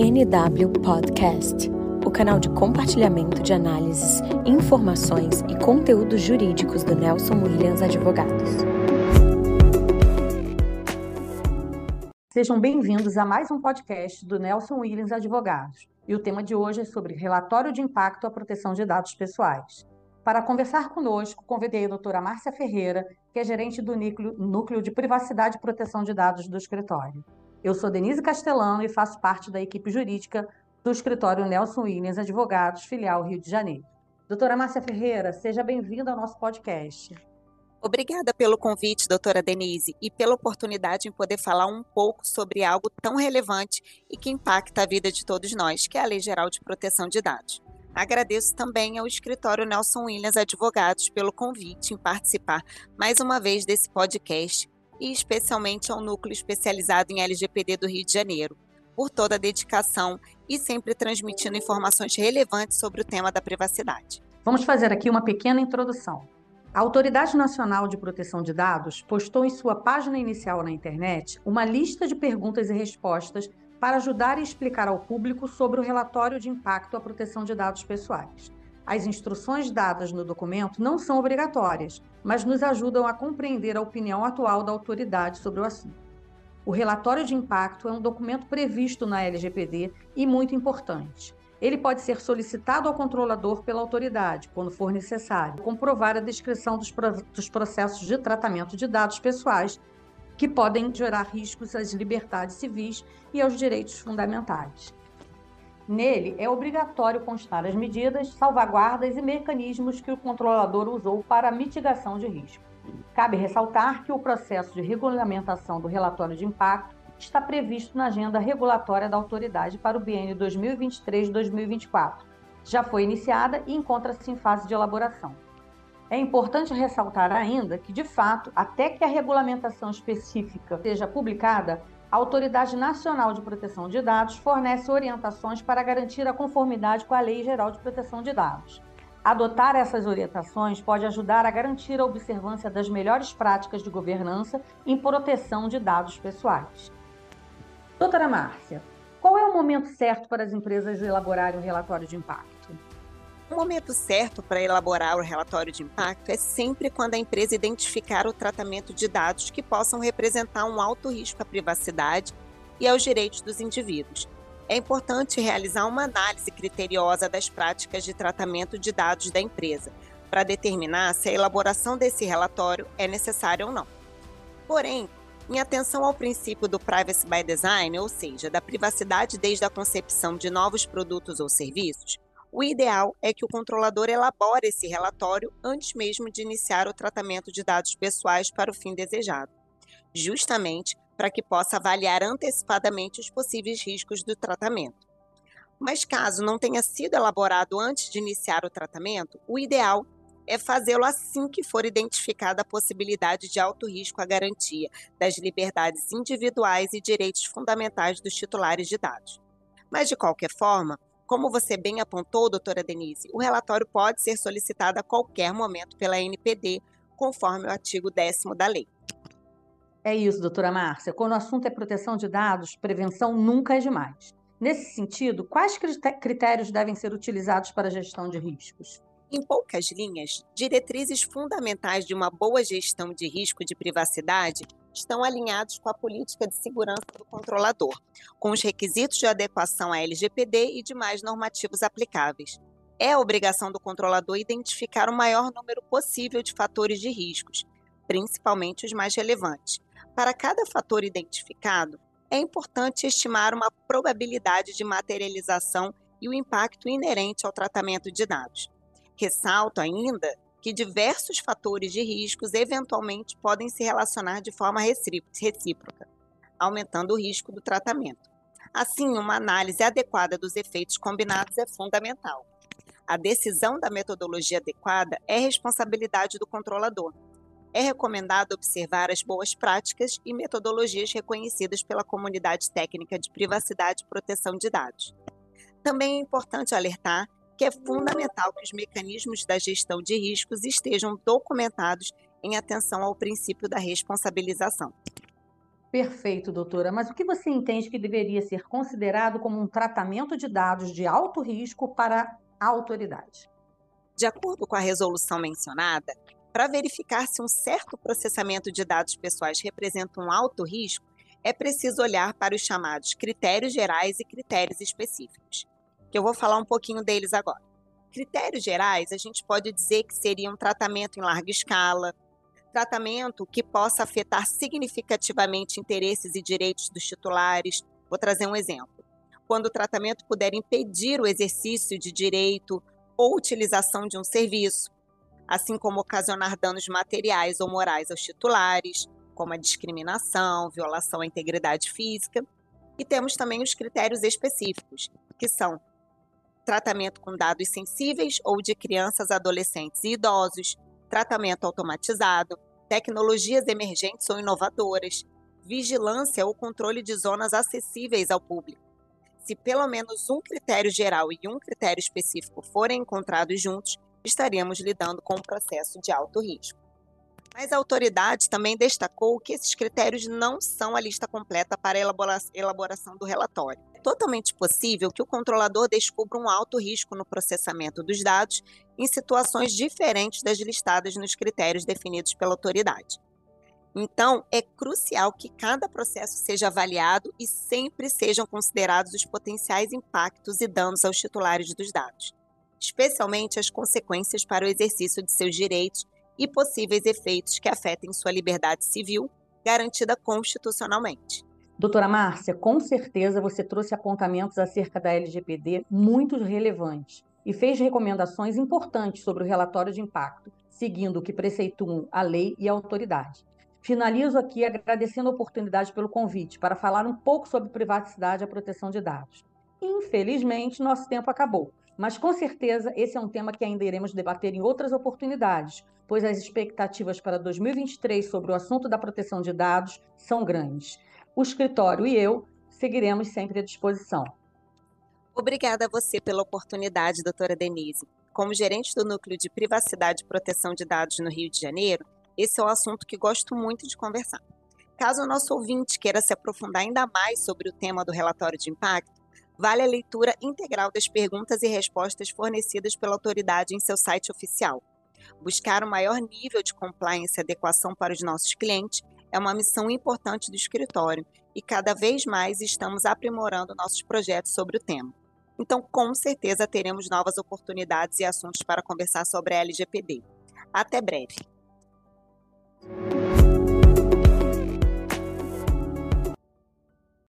NW Podcast, o canal de compartilhamento de análises, informações e conteúdos jurídicos do Nelson Williams Advogados. Sejam bem-vindos a mais um podcast do Nelson Williams Advogados. E o tema de hoje é sobre relatório de impacto à proteção de dados pessoais. Para conversar conosco, convidei a doutora Márcia Ferreira, que é gerente do núcleo, núcleo de Privacidade e Proteção de Dados do escritório. Eu sou Denise Castellano e faço parte da equipe jurídica do escritório Nelson Williams Advogados, filial Rio de Janeiro. Doutora Márcia Ferreira, seja bem-vinda ao nosso podcast. Obrigada pelo convite, doutora Denise, e pela oportunidade em poder falar um pouco sobre algo tão relevante e que impacta a vida de todos nós, que é a Lei Geral de Proteção de Dados. Agradeço também ao escritório Nelson Williams Advogados pelo convite em participar mais uma vez desse podcast e especialmente ao núcleo especializado em LGPD do Rio de Janeiro, por toda a dedicação e sempre transmitindo informações relevantes sobre o tema da privacidade. Vamos fazer aqui uma pequena introdução. A Autoridade Nacional de Proteção de Dados postou em sua página inicial na internet uma lista de perguntas e respostas para ajudar e explicar ao público sobre o relatório de impacto à proteção de dados pessoais. As instruções dadas no documento não são obrigatórias, mas nos ajudam a compreender a opinião atual da autoridade sobre o assunto. O relatório de impacto é um documento previsto na LGPD e muito importante. Ele pode ser solicitado ao controlador pela autoridade, quando for necessário, comprovar a descrição dos, processos de tratamento de dados pessoais que podem gerar riscos às liberdades civis e aos direitos fundamentais. Nele, é obrigatório constar as medidas, salvaguardas e mecanismos que o controlador usou para mitigação de risco. Cabe ressaltar que o processo de regulamentação do relatório de impacto está previsto na agenda regulatória da autoridade para o biênio 2023-2024. Já foi iniciada e encontra-se em fase de elaboração. É importante ressaltar ainda que, de fato, até que a regulamentação específica seja publicada, a Autoridade Nacional de Proteção de Dados fornece orientações para garantir a conformidade com a Lei Geral de Proteção de Dados. Adotar essas orientações pode ajudar a garantir a observância das melhores práticas de governança em proteção de dados pessoais. Doutora Márcia, qual é o momento certo para as empresas elaborarem o relatório de impacto? O momento certo para elaborar o relatório de impacto é sempre quando a empresa identificar o tratamento de dados que possam representar um alto risco à privacidade e aos direitos dos indivíduos. É importante realizar uma análise criteriosa das práticas de tratamento de dados da empresa, para determinar se a elaboração desse relatório é necessária ou não. Porém, em atenção ao princípio do privacy by design, ou seja, da privacidade desde a concepção de novos produtos ou serviços, o ideal é que o controlador elabore esse relatório antes mesmo de iniciar o tratamento de dados pessoais para o fim desejado, justamente para que possa avaliar antecipadamente os possíveis riscos do tratamento. Mas caso não tenha sido elaborado antes de iniciar o tratamento, o ideal é fazê-lo assim que for identificada a possibilidade de alto risco à garantia das liberdades individuais e direitos fundamentais dos titulares de dados. Mas, de qualquer forma, como você bem apontou, doutora Denise, o relatório pode ser solicitado a qualquer momento pela NPD, conforme o artigo 10 da lei. É isso, doutora Márcia. Quando o assunto é proteção de dados, prevenção nunca é demais. Nesse sentido, quais critérios devem ser utilizados para a gestão de riscos? Em poucas linhas, diretrizes fundamentais de uma boa gestão de risco de privacidade estão alinhados com a política de segurança do controlador, com os requisitos de adequação à LGPD e demais normativos aplicáveis. É obrigação do controlador identificar o maior número possível de fatores de riscos, principalmente os mais relevantes. Para cada fator identificado, é importante estimar uma probabilidade de materialização e o impacto inerente ao tratamento de dados. Ressalto ainda que diversos fatores de riscos eventualmente podem se relacionar de forma recíproca, aumentando o risco do tratamento. Assim, uma análise adequada dos efeitos combinados é fundamental. A decisão da metodologia adequada é responsabilidade do controlador. É recomendado observar as boas práticas e metodologias reconhecidas pela comunidade técnica de privacidade e proteção de dados. Também é importante alertar que é fundamental que os mecanismos da gestão de riscos estejam documentados em atenção ao princípio da responsabilização. Perfeito, doutora. Mas o que você entende que deveria ser considerado como um tratamento de dados de alto risco para a autoridade? De acordo com a resolução mencionada, para verificar se um certo processamento de dados pessoais representa um alto risco, é preciso olhar para os chamados critérios gerais e critérios específicos, que eu vou falar um pouquinho deles agora. Critérios gerais, a gente pode dizer que seria um tratamento em larga escala, tratamento que possa afetar significativamente interesses e direitos dos titulares. Vou trazer um exemplo. Quando o tratamento puder impedir o exercício de direito ou utilização de um serviço, assim como ocasionar danos materiais ou morais aos titulares, como a discriminação, violação à integridade física. E temos também os critérios específicos, que são tratamento com dados sensíveis ou de crianças, adolescentes e idosos, tratamento automatizado, tecnologias emergentes ou inovadoras, vigilância ou controle de zonas acessíveis ao público. Se pelo menos um critério geral e um critério específico forem encontrados juntos, estaríamos lidando com um processo de alto risco. Mas a autoridade também destacou que esses critérios não são a lista completa para a elaboração do relatório. É totalmente possível que o controlador descubra um alto risco no processamento dos dados em situações diferentes das listadas nos critérios definidos pela autoridade. Então, é crucial que cada processo seja avaliado e sempre sejam considerados os potenciais impactos e danos aos titulares dos dados, especialmente as consequências para o exercício de seus direitos e possíveis efeitos que afetem sua liberdade civil, garantida constitucionalmente. Doutora Márcia, com certeza você trouxe apontamentos acerca da LGPD muito relevantes e fez recomendações importantes sobre o relatório de impacto, seguindo o que preceituam a lei e a autoridade. Finalizo aqui agradecendo a oportunidade pelo convite para falar um pouco sobre privacidade e a proteção de dados. Infelizmente, nosso tempo acabou, mas com certeza esse é um tema que ainda iremos debater em outras oportunidades, pois as expectativas para 2023 sobre o assunto da proteção de dados são grandes. O escritório e eu seguiremos sempre à disposição. Obrigada a você pela oportunidade, doutora Denise. Como gerente do Núcleo de Privacidade e Proteção de Dados no Rio de Janeiro, esse é um assunto que gosto muito de conversar. Caso o nosso ouvinte queira se aprofundar ainda mais sobre o tema do relatório de impacto, vale a leitura integral das perguntas e respostas fornecidas pela autoridade em seu site oficial Buscar o maior nível de compliance e adequação para os nossos clientes é uma missão importante do escritório e cada vez mais estamos aprimorando nossos projetos sobre o tema. Então, com certeza, teremos novas oportunidades e assuntos para conversar sobre a LGPD. Até breve!